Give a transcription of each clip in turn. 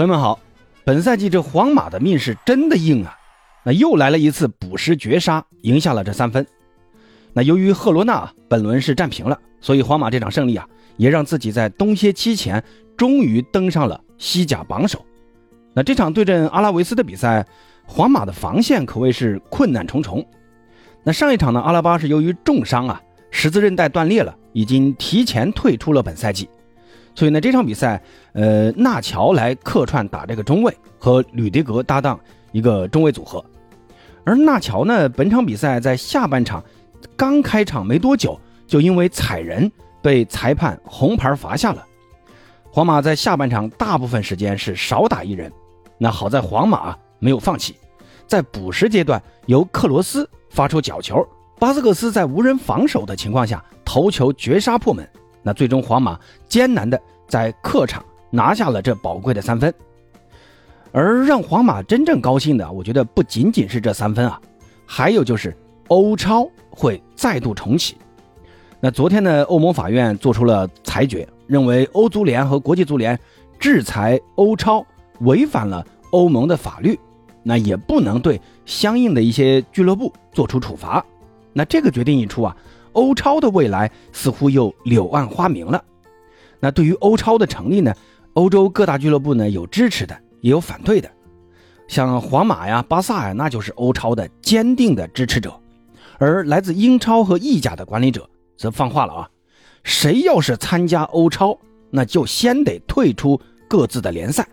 朋友们好，本赛季这皇马的命是真的硬啊！那又来了一次补时绝杀，赢下了这三分。那由于赫罗纳本轮是战平了，所以皇马这场胜利啊，也让自己在冬歇期前终于登上了西甲榜首。那这场对阵阿拉维斯的比赛，皇马的防线可谓是困难重重。那上一场呢，阿拉巴是由于重伤啊，十字韧带断裂了，已经提前退出了本赛季。所以呢，这场比赛，呃，纳乔来客串打这个中卫，和吕迪格搭档一个中卫组合。而纳乔呢，本场比赛在下半场刚开场没多久，就因为踩人被裁判红牌罚下了。皇马在下半场大部分时间是少打一人，那好在皇马没有放弃，在补时阶段由克罗斯发出角球，巴斯克斯在无人防守的情况下头球绝杀破门。那最终，皇马艰难的在客场拿下了这宝贵的三分，而让皇马真正高兴的，我觉得不仅仅是这三分啊，还有就是欧超会再度重启。那昨天呢，欧盟法院做出了裁决，认为欧足联和国际足联制裁欧超违反了欧盟的法律，那也不能对相应的一些俱乐部做出处罚。那这个决定一出啊。欧超的未来似乎又柳暗花明了。那对于欧超的成立呢？欧洲各大俱乐部呢有支持的，也有反对的。像皇马呀、巴萨呀，那就是欧超的坚定的支持者。而来自英超和意甲的管理者则放话了啊：谁要是参加欧超，那就先得退出各自的联赛。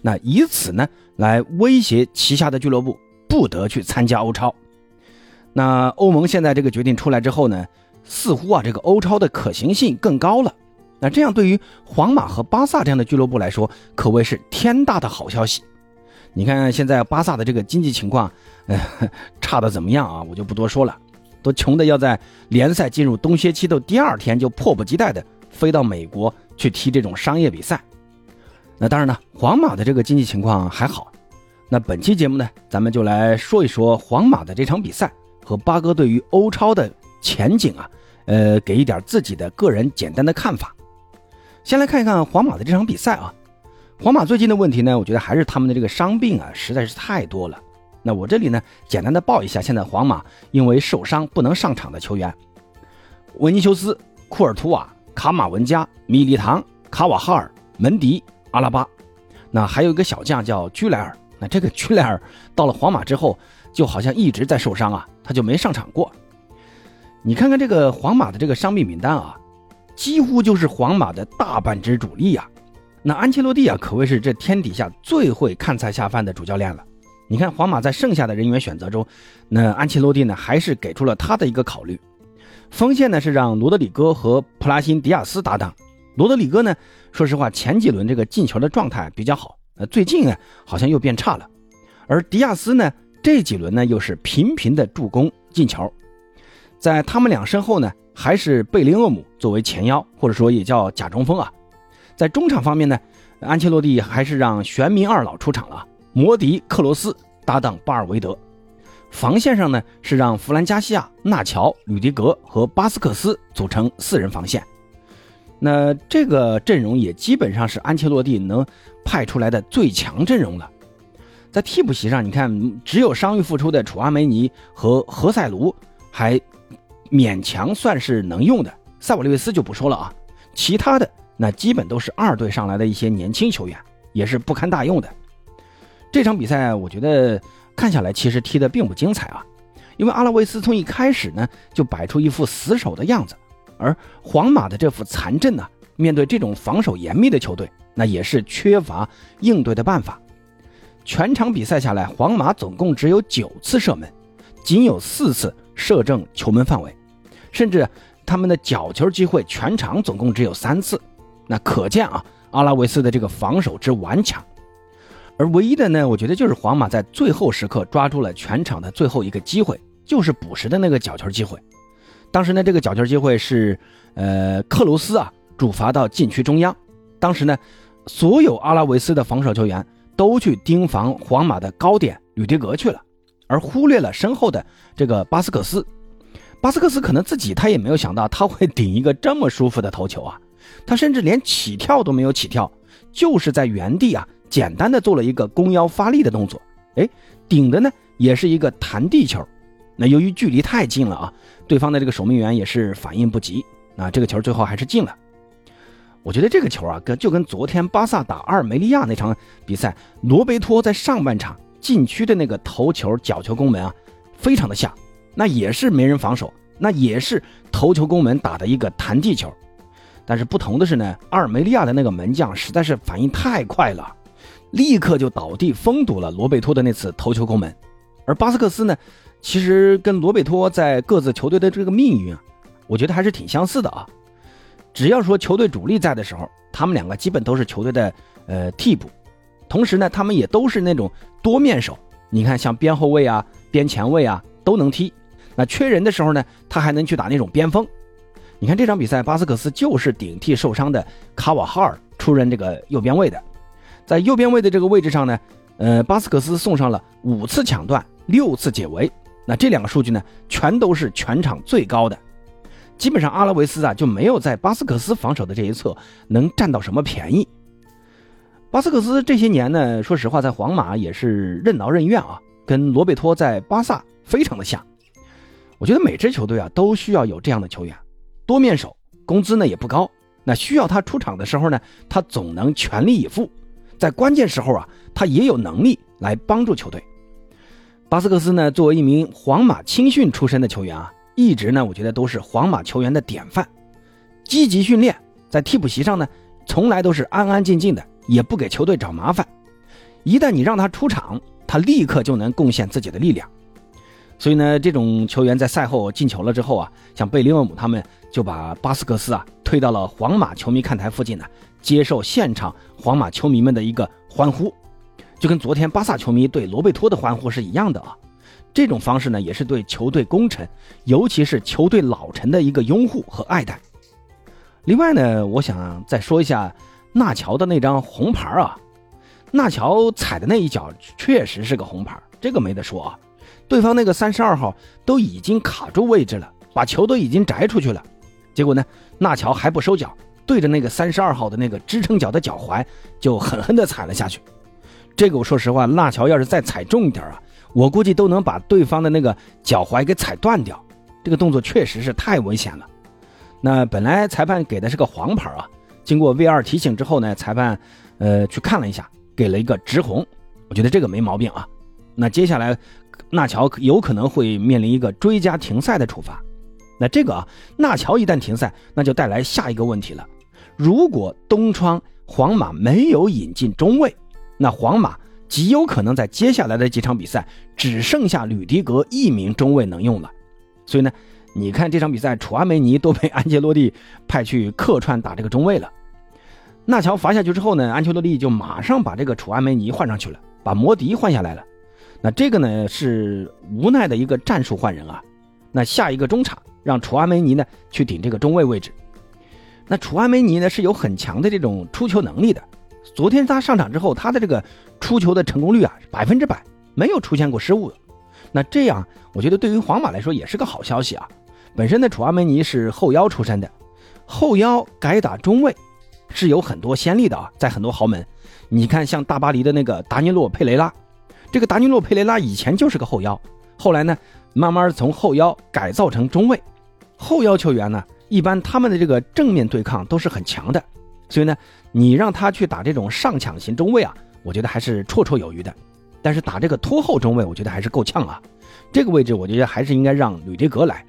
那以此呢来威胁旗下的俱乐部不得去参加欧超。那欧盟现在这个决定出来之后呢，似乎啊这个欧超的可行性更高了。那这样对于皇马和巴萨这样的俱乐部来说，可谓是天大的好消息。你看现在巴萨的这个经济情况，呃，差的怎么样啊？我就不多说了，都穷的要在联赛进入冬歇期的第二天就迫不及待的飞到美国去踢这种商业比赛。那当然呢，皇马的这个经济情况还好。那本期节目呢，咱们就来说一说皇马的这场比赛。和八哥对于欧超的前景啊，呃，给一点自己的个人简单的看法。先来看一看皇马的这场比赛啊。皇马最近的问题呢，我觉得还是他们的这个伤病啊，实在是太多了。那我这里呢，简单的报一下现在皇马因为受伤不能上场的球员：维尼修斯、库尔图瓦、卡马文加、米利唐、卡瓦哈尔、门迪、阿拉巴。那还有一个小将叫居莱尔。那这个居莱尔到了皇马之后。就好像一直在受伤啊，他就没上场过。你看看这个皇马的这个伤病名单啊，几乎就是皇马的大半支主力啊。那安切洛蒂啊，可谓是这天底下最会看菜下饭的主教练了。你看皇马在剩下的人员选择中，那安切洛蒂呢，还是给出了他的一个考虑。锋线呢是让罗德里戈和普拉辛迪亚斯搭档。罗德里戈呢，说实话前几轮这个进球的状态比较好，呃，最近啊好像又变差了。而迪亚斯呢？这几轮呢，又是频频的助攻进球，在他们俩身后呢，还是贝林厄姆作为前腰，或者说也叫假中锋啊。在中场方面呢，安切洛蒂还是让玄冥二老出场了，摩迪、克罗斯搭档巴尔维德。防线上呢，是让弗兰加西亚、纳乔、吕迪格和巴斯克斯组成四人防线。那这个阵容也基本上是安切洛蒂能派出来的最强阵容了。在替补席上，你看，只有伤愈复出的楚阿梅尼和何塞卢还勉强算是能用的，塞瓦利维斯就不说了啊。其他的那基本都是二队上来的一些年轻球员，也是不堪大用的。这场比赛我觉得看下来其实踢得并不精彩啊，因为阿拉维斯从一开始呢就摆出一副死守的样子，而皇马的这副残阵呢，面对这种防守严密的球队，那也是缺乏应对的办法。全场比赛下来，皇马总共只有九次射门，仅有四次射正球门范围，甚至他们的角球机会全场总共只有三次。那可见啊，阿拉维斯的这个防守之顽强。而唯一的呢，我觉得就是皇马在最后时刻抓住了全场的最后一个机会，就是补时的那个角球机会。当时呢，这个角球机会是呃克鲁斯啊主罚到禁区中央，当时呢，所有阿拉维斯的防守球员。都去盯防皇马的高点吕迪格去了，而忽略了身后的这个巴斯克斯。巴斯克斯可能自己他也没有想到他会顶一个这么舒服的头球啊，他甚至连起跳都没有起跳，就是在原地啊简单的做了一个弓腰发力的动作，哎，顶的呢也是一个弹地球。那由于距离太近了啊，对方的这个守门员也是反应不及，那这个球最后还是进了。我觉得这个球啊，跟就跟昨天巴萨打阿尔梅利亚那场比赛，罗贝托在上半场禁区的那个头球角球攻门啊，非常的像。那也是没人防守，那也是头球攻门打的一个弹地球。但是不同的是呢，阿尔梅利亚的那个门将实在是反应太快了，立刻就倒地封堵了罗贝托的那次头球攻门。而巴斯克斯呢，其实跟罗贝托在各自球队的这个命运啊，我觉得还是挺相似的啊。只要说球队主力在的时候，他们两个基本都是球队的呃替补，同时呢，他们也都是那种多面手。你看，像边后卫啊、边前卫啊都能踢。那缺人的时候呢，他还能去打那种边锋。你看这场比赛，巴斯克斯就是顶替受伤的卡瓦哈尔出任这个右边卫的。在右边卫的这个位置上呢，呃，巴斯克斯送上了五次抢断、六次解围。那这两个数据呢，全都是全场最高的。基本上阿拉维斯啊就没有在巴斯克斯防守的这一侧能占到什么便宜。巴斯克斯这些年呢，说实话在皇马也是任劳任怨啊，跟罗贝托在巴萨非常的像。我觉得每支球队啊都需要有这样的球员，多面手，工资呢也不高，那需要他出场的时候呢，他总能全力以赴，在关键时候啊，他也有能力来帮助球队。巴斯克斯呢，作为一名皇马青训出身的球员啊。一直呢，我觉得都是皇马球员的典范，积极训练，在替补席上呢，从来都是安安静静的，也不给球队找麻烦。一旦你让他出场，他立刻就能贡献自己的力量。所以呢，这种球员在赛后进球了之后啊，像贝林厄姆他们就把巴斯克斯啊推到了皇马球迷看台附近呢，接受现场皇马球迷们的一个欢呼，就跟昨天巴萨球迷对罗贝托的欢呼是一样的啊。这种方式呢，也是对球队功臣，尤其是球队老臣的一个拥护和爱戴。另外呢，我想再说一下纳乔的那张红牌啊，纳乔踩的那一脚确实是个红牌，这个没得说啊。对方那个三十二号都已经卡住位置了，把球都已经摘出去了，结果呢，纳乔还不收脚，对着那个三十二号的那个支撑脚的脚踝就狠狠地踩了下去。这个我说实话，纳乔要是再踩重一点啊。我估计都能把对方的那个脚踝给踩断掉，这个动作确实是太危险了。那本来裁判给的是个黄牌啊，经过 V 二提醒之后呢，裁判呃去看了一下，给了一个直红，我觉得这个没毛病啊。那接下来纳乔有可能会面临一个追加停赛的处罚。那这个啊，纳乔一旦停赛，那就带来下一个问题了。如果东窗皇马没有引进中卫，那皇马。极有可能在接下来的几场比赛只剩下吕迪格一名中卫能用了，所以呢，你看这场比赛，楚阿梅尼都被安切洛蒂派去客串打这个中卫了。纳乔罚下去之后呢，安切洛蒂就马上把这个楚阿梅尼换上去了，把摩迪换下来了。那这个呢是无奈的一个战术换人啊。那下一个中场让楚阿梅尼呢去顶这个中卫位置。那楚阿梅尼呢是有很强的这种出球能力的。昨天他上场之后，他的这个出球的成功率啊，百分之百没有出现过失误。那这样，我觉得对于皇马来说也是个好消息啊。本身的楚阿梅尼是后腰出身的，后腰改打中卫是有很多先例的啊，在很多豪门，你看像大巴黎的那个达尼洛佩雷拉，这个达尼洛佩雷拉以前就是个后腰，后来呢，慢慢从后腰改造成中卫。后腰球员呢，一般他们的这个正面对抗都是很强的。所以呢，你让他去打这种上抢型中卫啊，我觉得还是绰绰有余的。但是打这个拖后中卫，我觉得还是够呛啊。这个位置我觉得还是应该让吕迪格来。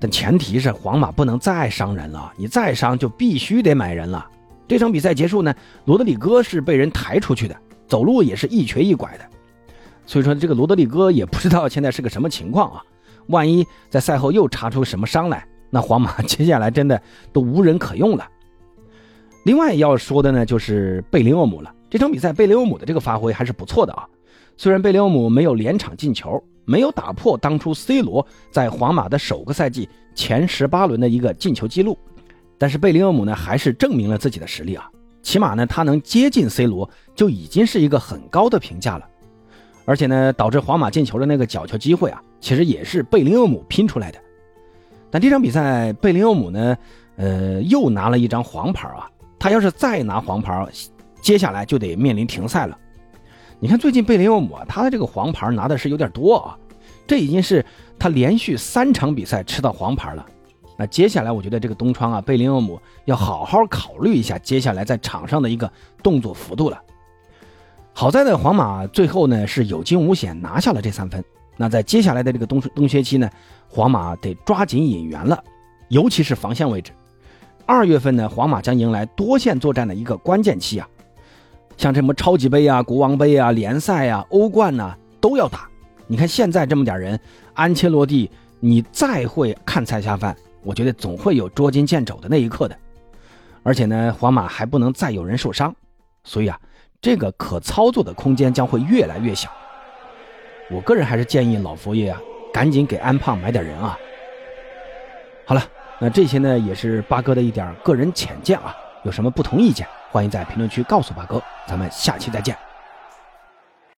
但前提是皇马不能再伤人了，你再伤就必须得买人了。这场比赛结束呢，罗德里戈是被人抬出去的，走路也是一瘸一拐的。所以说这个罗德里戈也不知道现在是个什么情况啊。万一在赛后又查出什么伤来，那皇马 接下来真的都无人可用了。另外要说的呢，就是贝林厄姆了。这场比赛贝林厄姆的这个发挥还是不错的啊。虽然贝林厄姆没有连场进球，没有打破当初 C 罗在皇马的首个赛季前十八轮的一个进球记录，但是贝林厄姆呢还是证明了自己的实力啊。起码呢他能接近 C 罗就已经是一个很高的评价了。而且呢导致皇马进球的那个角球机会啊，其实也是贝林厄姆拼出来的。但这场比赛贝林厄姆呢，呃又拿了一张黄牌啊。他要是再拿黄牌，接下来就得面临停赛了。你看，最近贝林厄姆啊，他的这个黄牌拿的是有点多啊，这已经是他连续三场比赛吃到黄牌了。那接下来，我觉得这个东窗啊，贝林厄姆要好好考虑一下接下来在场上的一个动作幅度了。好在呢，皇马最后呢是有惊无险拿下了这三分。那在接下来的这个冬冬歇期呢，皇马得抓紧引援了，尤其是防线位置。二月份呢，皇马将迎来多线作战的一个关键期啊，像什么超级杯啊、国王杯啊、联赛啊、欧冠呐都要打。你看现在这么点人，安切洛蒂，你再会看菜下饭，我觉得总会有捉襟见肘的那一刻的。而且呢，皇马还不能再有人受伤，所以啊，这个可操作的空间将会越来越小。我个人还是建议老佛爷啊，赶紧给安胖买点人啊。好了。那这些呢，也是八哥的一点个人浅见啊，有什么不同意见，欢迎在评论区告诉八哥，咱们下期再见。